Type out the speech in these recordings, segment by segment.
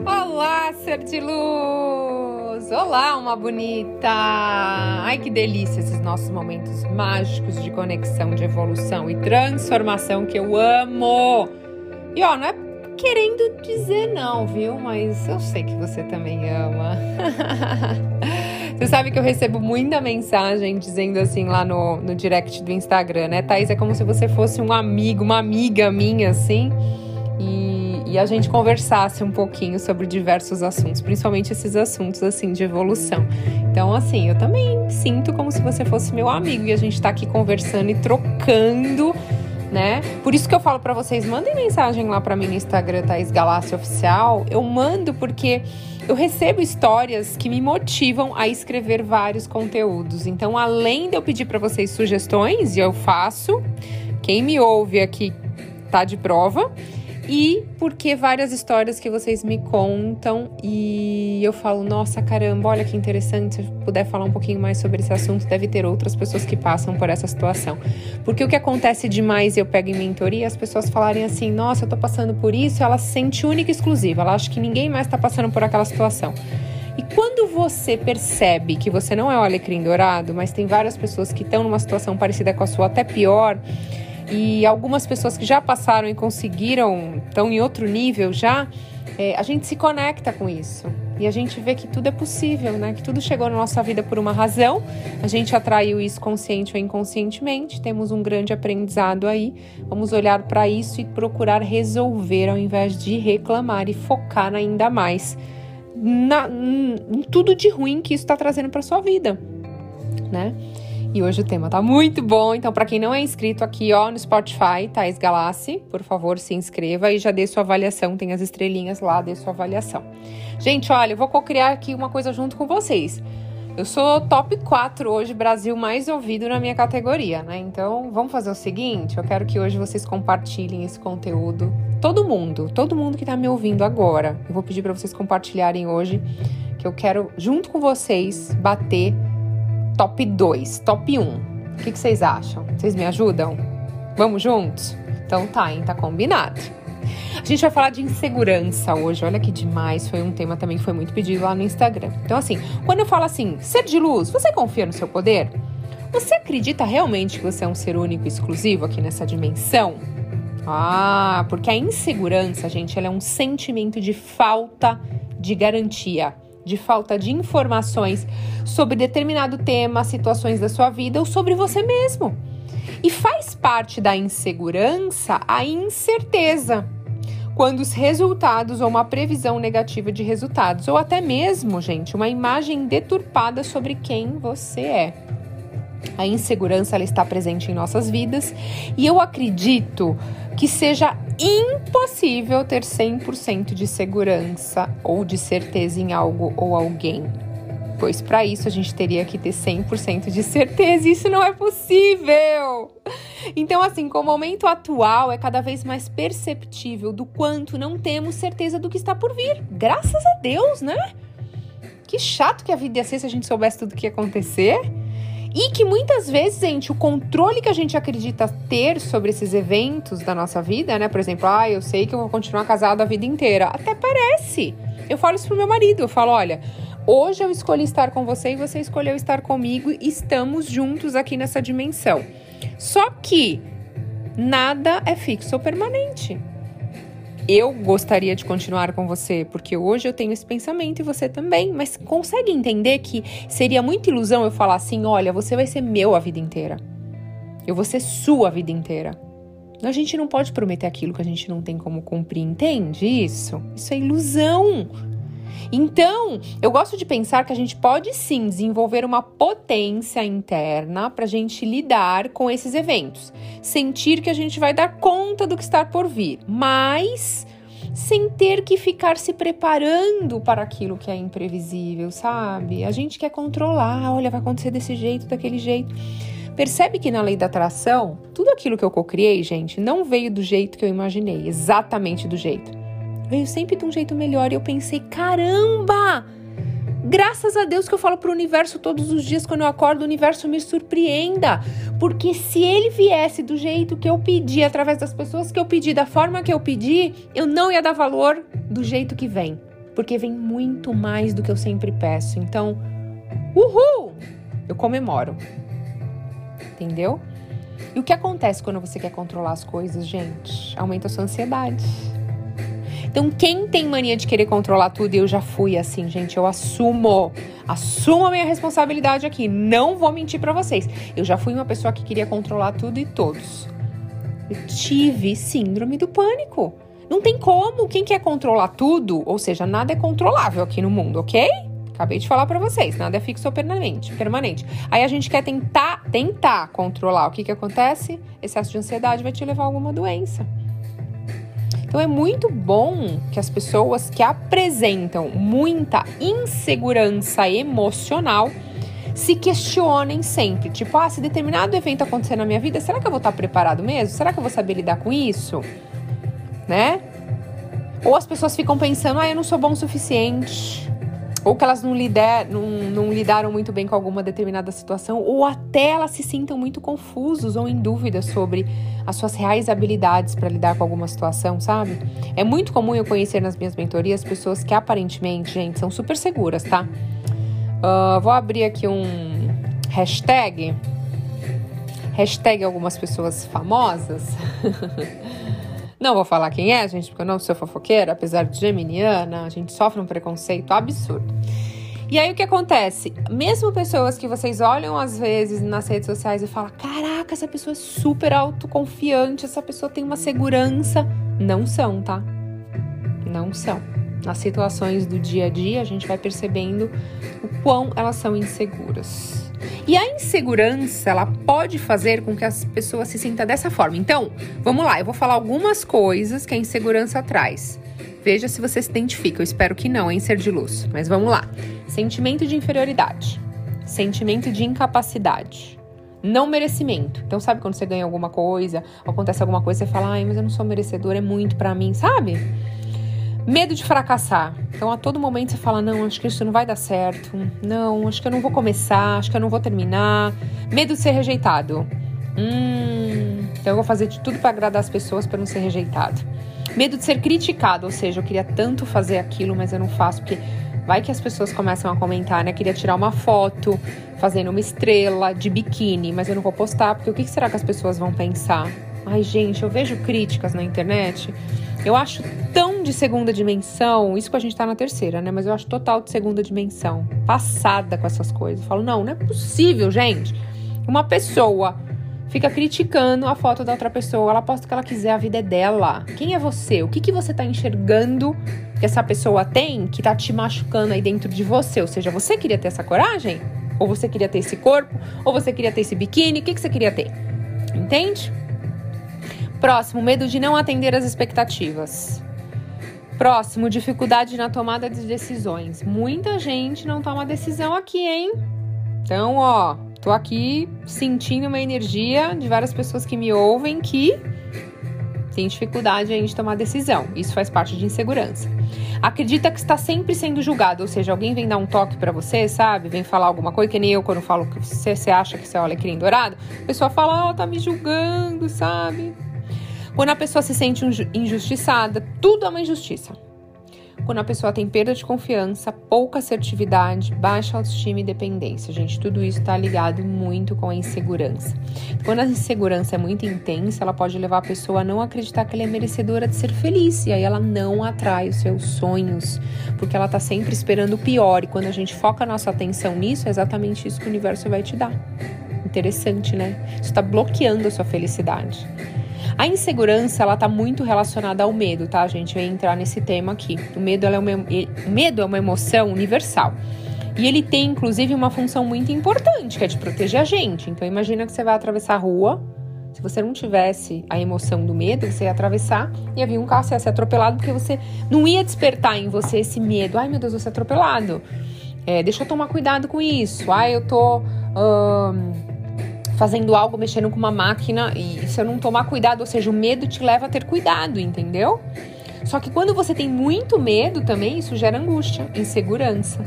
Olá, ser de luz! Olá, uma bonita! Ai, que delícia esses nossos momentos mágicos de conexão, de evolução e transformação que eu amo! E ó, não é querendo dizer não, viu? Mas eu sei que você também ama. Você sabe que eu recebo muita mensagem dizendo assim lá no, no direct do Instagram, né? Thaís, é como se você fosse um amigo, uma amiga minha, assim, e, e a gente conversasse um pouquinho sobre diversos assuntos, principalmente esses assuntos, assim, de evolução. Então, assim, eu também sinto como se você fosse meu amigo e a gente tá aqui conversando e trocando né? Por isso que eu falo para vocês, mandem mensagem lá para mim no Instagram, Thaís Galácia Oficial. Eu mando porque eu recebo histórias que me motivam a escrever vários conteúdos. Então, além de eu pedir para vocês sugestões, e eu faço, quem me ouve aqui tá de prova e porque várias histórias que vocês me contam e eu falo, nossa caramba, olha que interessante, se eu puder falar um pouquinho mais sobre esse assunto, deve ter outras pessoas que passam por essa situação. Porque o que acontece demais, eu pego em mentoria, as pessoas falarem assim, nossa, eu tô passando por isso, ela se sente única e exclusiva, ela acha que ninguém mais tá passando por aquela situação. E quando você percebe que você não é o alecrim dourado, mas tem várias pessoas que estão numa situação parecida com a sua, até pior, e algumas pessoas que já passaram e conseguiram, estão em outro nível já, é, a gente se conecta com isso. E a gente vê que tudo é possível, né? Que tudo chegou na nossa vida por uma razão. A gente atraiu isso consciente ou inconscientemente. Temos um grande aprendizado aí. Vamos olhar para isso e procurar resolver ao invés de reclamar e focar ainda mais na, em tudo de ruim que isso está trazendo para sua vida, né? E hoje o tema tá muito bom, então para quem não é inscrito aqui, ó, no Spotify, Thais Galassi, por favor, se inscreva e já dê sua avaliação, tem as estrelinhas lá, dê sua avaliação. Gente, olha, eu vou co-criar aqui uma coisa junto com vocês. Eu sou top 4 hoje, Brasil mais ouvido na minha categoria, né? Então, vamos fazer o seguinte, eu quero que hoje vocês compartilhem esse conteúdo. Todo mundo, todo mundo que tá me ouvindo agora, eu vou pedir para vocês compartilharem hoje, que eu quero junto com vocês bater top 2, top 1. O que, que vocês acham? Vocês me ajudam? Vamos juntos? Então tá, hein? Tá combinado. A gente vai falar de insegurança hoje. Olha que demais. Foi um tema também que foi muito pedido lá no Instagram. Então, assim, quando eu falo assim, ser de luz, você confia no seu poder? Você acredita realmente que você é um ser único e exclusivo aqui nessa dimensão? Ah, porque a insegurança, gente, ela é um sentimento de falta de garantia de falta de informações sobre determinado tema, situações da sua vida ou sobre você mesmo. E faz parte da insegurança a incerteza. Quando os resultados ou uma previsão negativa de resultados, ou até mesmo, gente, uma imagem deturpada sobre quem você é. A insegurança ela está presente em nossas vidas e eu acredito que seja impossível ter 100% de segurança ou de certeza em algo ou alguém. Pois para isso a gente teria que ter 100% de certeza, isso não é possível. Então, assim, com o momento atual é cada vez mais perceptível do quanto não temos certeza do que está por vir. Graças a Deus, né? Que chato que a vida ia ser se a gente soubesse tudo o que ia acontecer. E que muitas vezes, gente, o controle que a gente acredita ter sobre esses eventos da nossa vida, né? Por exemplo, ah, eu sei que eu vou continuar casado a vida inteira. Até parece. Eu falo isso pro meu marido, eu falo, olha, hoje eu escolhi estar com você e você escolheu estar comigo e estamos juntos aqui nessa dimensão. Só que nada é fixo ou permanente eu gostaria de continuar com você, porque hoje eu tenho esse pensamento e você também. Mas consegue entender que seria muita ilusão eu falar assim: olha, você vai ser meu a vida inteira. Eu vou ser sua a vida inteira. A gente não pode prometer aquilo que a gente não tem como cumprir, entende isso? Isso é ilusão. Então, eu gosto de pensar que a gente pode sim desenvolver uma potência interna para a gente lidar com esses eventos, sentir que a gente vai dar conta do que está por vir, mas sem ter que ficar se preparando para aquilo que é imprevisível, sabe? A gente quer controlar, olha, vai acontecer desse jeito, daquele jeito. Percebe que na lei da atração, tudo aquilo que eu cocriei, gente, não veio do jeito que eu imaginei, exatamente do jeito veio sempre de um jeito melhor. E eu pensei, caramba! Graças a Deus que eu falo pro universo todos os dias quando eu acordo, o universo me surpreenda. Porque se ele viesse do jeito que eu pedi, através das pessoas que eu pedi, da forma que eu pedi, eu não ia dar valor do jeito que vem. porque vem muito mais do que eu sempre peço. Então, uhul! Eu comemoro. Entendeu? E o que acontece quando você quer controlar as coisas, gente? Aumenta a sua ansiedade. Então, quem tem mania de querer controlar tudo, eu já fui assim, gente, eu assumo. Assumo a minha responsabilidade aqui. Não vou mentir para vocês. Eu já fui uma pessoa que queria controlar tudo e todos. Eu tive síndrome do pânico. Não tem como. Quem quer controlar tudo, ou seja, nada é controlável aqui no mundo, ok? Acabei de falar para vocês, nada é fixo ou permanente, permanente. Aí a gente quer tentar, tentar controlar. O que que acontece? Excesso de ansiedade vai te levar a alguma doença. Então é muito bom que as pessoas que apresentam muita insegurança emocional se questionem sempre. Tipo, ah, se determinado evento acontecer na minha vida, será que eu vou estar preparado mesmo? Será que eu vou saber lidar com isso? Né? Ou as pessoas ficam pensando, ah, eu não sou bom o suficiente ou que elas não, lider, não, não, lidaram muito bem com alguma determinada situação, ou até elas se sintam muito confusos ou em dúvida sobre as suas reais habilidades para lidar com alguma situação, sabe? É muito comum eu conhecer nas minhas mentorias pessoas que aparentemente, gente, são super seguras, tá? Uh, vou abrir aqui um hashtag. Hashtag algumas pessoas famosas. Não vou falar quem é, gente, porque eu não sou fofoqueira, apesar de geminiana, a gente sofre um preconceito absurdo. E aí o que acontece? Mesmo pessoas que vocês olham às vezes nas redes sociais e falam: "Caraca, essa pessoa é super autoconfiante, essa pessoa tem uma segurança", não são, tá? Não são. Nas situações do dia a dia, a gente vai percebendo o quão elas são inseguras. E a insegurança, ela pode fazer com que as pessoas se sintam dessa forma. Então, vamos lá, eu vou falar algumas coisas que a insegurança traz. Veja se você se identifica. Eu espero que não, em ser de luz. Mas vamos lá. Sentimento de inferioridade. Sentimento de incapacidade. Não merecimento. Então, sabe quando você ganha alguma coisa, acontece alguma coisa, você fala, ai, mas eu não sou merecedor, é muito para mim, sabe? Medo de fracassar. Então, a todo momento você fala: não, acho que isso não vai dar certo. Não, acho que eu não vou começar. Acho que eu não vou terminar. Medo de ser rejeitado. Hum, então eu vou fazer de tudo para agradar as pessoas para não ser rejeitado. Medo de ser criticado, ou seja, eu queria tanto fazer aquilo, mas eu não faço porque vai que as pessoas começam a comentar, né? Queria tirar uma foto fazendo uma estrela de biquíni, mas eu não vou postar porque o que será que as pessoas vão pensar? Ai, gente, eu vejo críticas na internet. Eu acho tão de segunda dimensão, isso que a gente tá na terceira, né? Mas eu acho total de segunda dimensão. Passada com essas coisas. Eu falo, não, não é possível, gente. Uma pessoa fica criticando a foto da outra pessoa. Ela posta o que ela quiser, a vida é dela. Quem é você? O que, que você tá enxergando que essa pessoa tem que tá te machucando aí dentro de você? Ou seja, você queria ter essa coragem? Ou você queria ter esse corpo? Ou você queria ter esse biquíni? O que, que você queria ter? Entende? Próximo, medo de não atender as expectativas. Próximo, dificuldade na tomada de decisões. Muita gente não toma decisão aqui, hein? Então, ó, tô aqui sentindo uma energia de várias pessoas que me ouvem que tem dificuldade em de tomar decisão. Isso faz parte de insegurança. Acredita que está sempre sendo julgado, ou seja, alguém vem dar um toque para você, sabe? Vem falar alguma coisa, que nem eu quando falo que você, você acha que você é o alecrim dourado. A pessoa fala, ó, oh, tá me julgando, sabe? Quando a pessoa se sente injustiçada, tudo é uma injustiça. Quando a pessoa tem perda de confiança, pouca assertividade, baixa autoestima e dependência. Gente, tudo isso está ligado muito com a insegurança. Quando a insegurança é muito intensa, ela pode levar a pessoa a não acreditar que ela é merecedora de ser feliz. E aí ela não atrai os seus sonhos, porque ela está sempre esperando o pior. E quando a gente foca a nossa atenção nisso, é exatamente isso que o universo vai te dar. Interessante, né? Isso está bloqueando a sua felicidade. A insegurança, ela tá muito relacionada ao medo, tá, gente? Eu ia entrar nesse tema aqui. O medo, é uma, o medo é uma emoção universal. E ele tem, inclusive, uma função muito importante, que é de proteger a gente. Então, imagina que você vai atravessar a rua. Se você não tivesse a emoção do medo, você ia atravessar ia vir um carro, você ia ser atropelado, porque você não ia despertar em você esse medo. Ai, meu Deus, vou ser atropelado. É, deixa eu tomar cuidado com isso. Ai, eu tô. Hum, fazendo algo, mexendo com uma máquina e se eu não tomar cuidado, ou seja, o medo te leva a ter cuidado, entendeu? Só que quando você tem muito medo também, isso gera angústia, insegurança.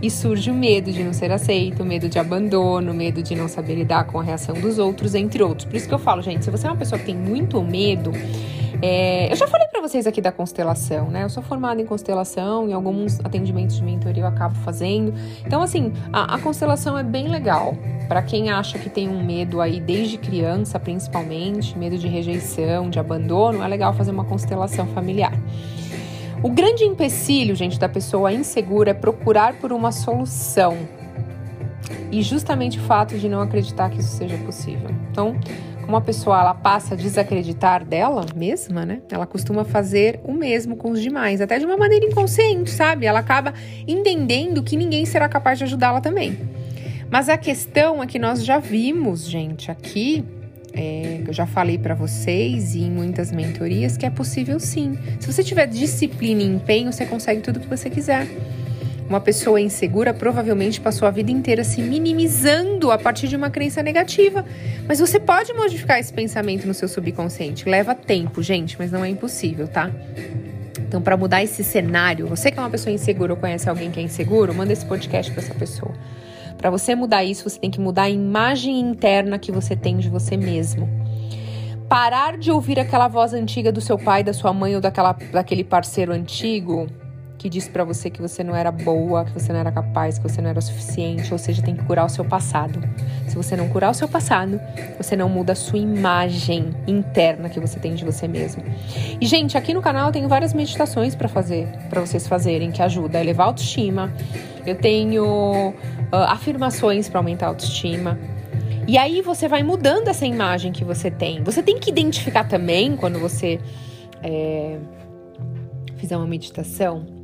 E surge o medo de não ser aceito, o medo de abandono, o medo de não saber lidar com a reação dos outros, entre outros. Por isso que eu falo, gente, se você é uma pessoa que tem muito medo, é... eu já falei vocês aqui da constelação, né? Eu sou formada em constelação, em alguns atendimentos de mentoria eu acabo fazendo. Então, assim, a, a constelação é bem legal. Para quem acha que tem um medo aí desde criança, principalmente, medo de rejeição, de abandono, é legal fazer uma constelação familiar. O grande empecilho, gente, da pessoa insegura é procurar por uma solução. E justamente o fato de não acreditar que isso seja possível. Então, como a pessoa ela passa a desacreditar dela mesma, né? Ela costuma fazer o mesmo com os demais, até de uma maneira inconsciente, sabe? Ela acaba entendendo que ninguém será capaz de ajudá-la também. Mas a questão é que nós já vimos, gente, aqui, é, eu já falei para vocês e em muitas mentorias que é possível sim. Se você tiver disciplina e empenho, você consegue tudo que você quiser. Uma pessoa insegura provavelmente passou a vida inteira se minimizando a partir de uma crença negativa. Mas você pode modificar esse pensamento no seu subconsciente. Leva tempo, gente, mas não é impossível, tá? Então, para mudar esse cenário, você que é uma pessoa insegura ou conhece alguém que é inseguro, manda esse podcast para essa pessoa. Para você mudar isso, você tem que mudar a imagem interna que você tem de você mesmo. Parar de ouvir aquela voz antiga do seu pai, da sua mãe ou daquela, daquele parceiro antigo que disse para você que você não era boa, que você não era capaz, que você não era suficiente, ou seja, tem que curar o seu passado. Se você não curar o seu passado, você não muda a sua imagem interna que você tem de você mesmo. E gente, aqui no canal eu tenho várias meditações para fazer, para vocês fazerem que ajuda a elevar a autoestima. Eu tenho uh, afirmações para aumentar a autoestima. E aí você vai mudando essa imagem que você tem. Você tem que identificar também quando você é, fizer uma meditação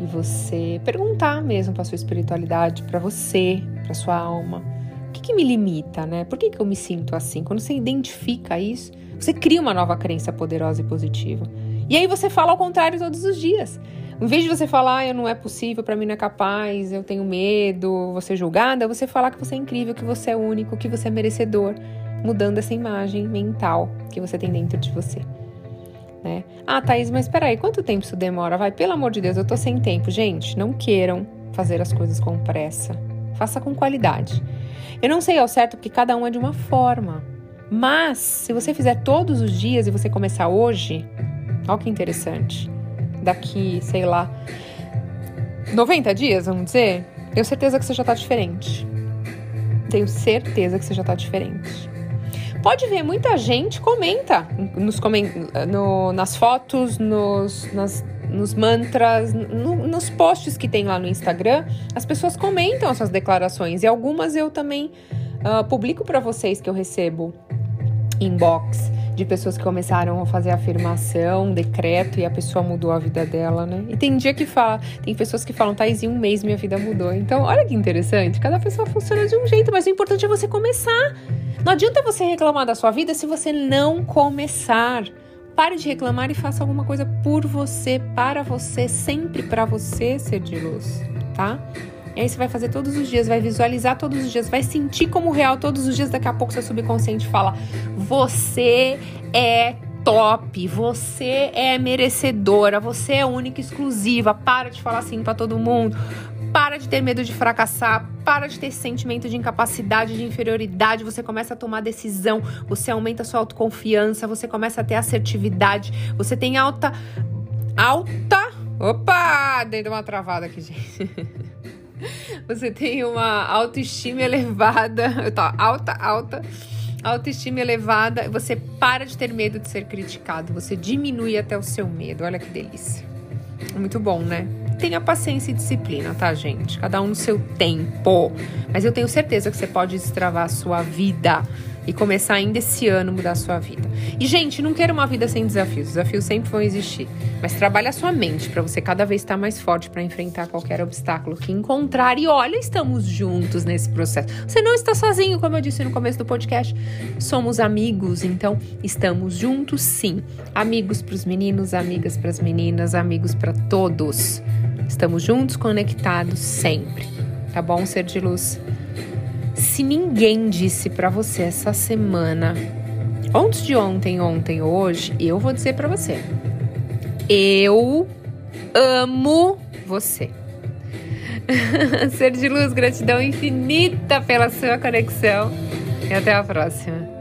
e você perguntar mesmo para sua espiritualidade, para você, para sua alma, o que, que, me limita, né? Por que, que eu me sinto assim? Quando você identifica isso, você cria uma nova crença poderosa e positiva. E aí você fala ao contrário todos os dias. Em vez de você falar, ah, eu não é possível, para mim não é capaz, eu tenho medo, vou ser julgada, você falar que você é incrível, que você é único, que você é merecedor, mudando essa imagem mental que você tem dentro de você né? Ah, Thaís, mas peraí, quanto tempo isso demora? Vai, pelo amor de Deus, eu tô sem tempo. Gente, não queiram fazer as coisas com pressa. Faça com qualidade. Eu não sei ao certo porque cada um é de uma forma. Mas, se você fizer todos os dias e você começar hoje, olha que interessante. Daqui, sei lá, 90 dias, vamos dizer, tenho certeza que você já tá diferente. Tenho certeza que você já tá diferente. Pode ver, muita gente comenta nos no, nas fotos, nos, nas, nos mantras, no, nos posts que tem lá no Instagram. As pessoas comentam essas declarações e algumas eu também uh, publico para vocês que eu recebo inbox de pessoas que começaram a fazer afirmação, decreto e a pessoa mudou a vida dela, né? E tem dia que fala, tem pessoas que falam, Thais, em um mês minha vida mudou. Então, olha que interessante, cada pessoa funciona de um jeito, mas o importante é você começar. Não adianta você reclamar da sua vida se você não começar. Pare de reclamar e faça alguma coisa por você, para você, sempre para você ser de luz, tá? E aí você vai fazer todos os dias, vai visualizar todos os dias, vai sentir como real todos os dias. Daqui a pouco seu subconsciente fala: Você é top, você é merecedora, você é única, exclusiva. Para de falar assim para todo mundo. Para de ter medo de fracassar, para de ter sentimento de incapacidade, de inferioridade. Você começa a tomar decisão, você aumenta sua autoconfiança, você começa a ter assertividade, você tem alta. Alta. Opa! Dei uma travada aqui, gente. Você tem uma autoestima elevada. Tá, alta, alta autoestima elevada, você para de ter medo de ser criticado, você diminui até o seu medo. Olha que delícia. Muito bom, né? Tenha paciência e disciplina, tá, gente? Cada um no seu tempo. Mas eu tenho certeza que você pode destravar a sua vida e começar ainda esse ano mudar a sua vida. E, gente, não quero uma vida sem desafios. Os desafios sempre vão existir. Mas trabalhe a sua mente para você cada vez estar mais forte para enfrentar qualquer obstáculo que encontrar. E olha, estamos juntos nesse processo. Você não está sozinho, como eu disse no começo do podcast. Somos amigos, então estamos juntos sim. Amigos para os meninos, amigas para as meninas, amigos para todos. Estamos juntos, conectados sempre. Tá bom, ser de luz? Se ninguém disse para você essa semana, antes de ontem, ontem, hoje, eu vou dizer para você. Eu amo você. Ser de luz, gratidão infinita pela sua conexão e até a próxima.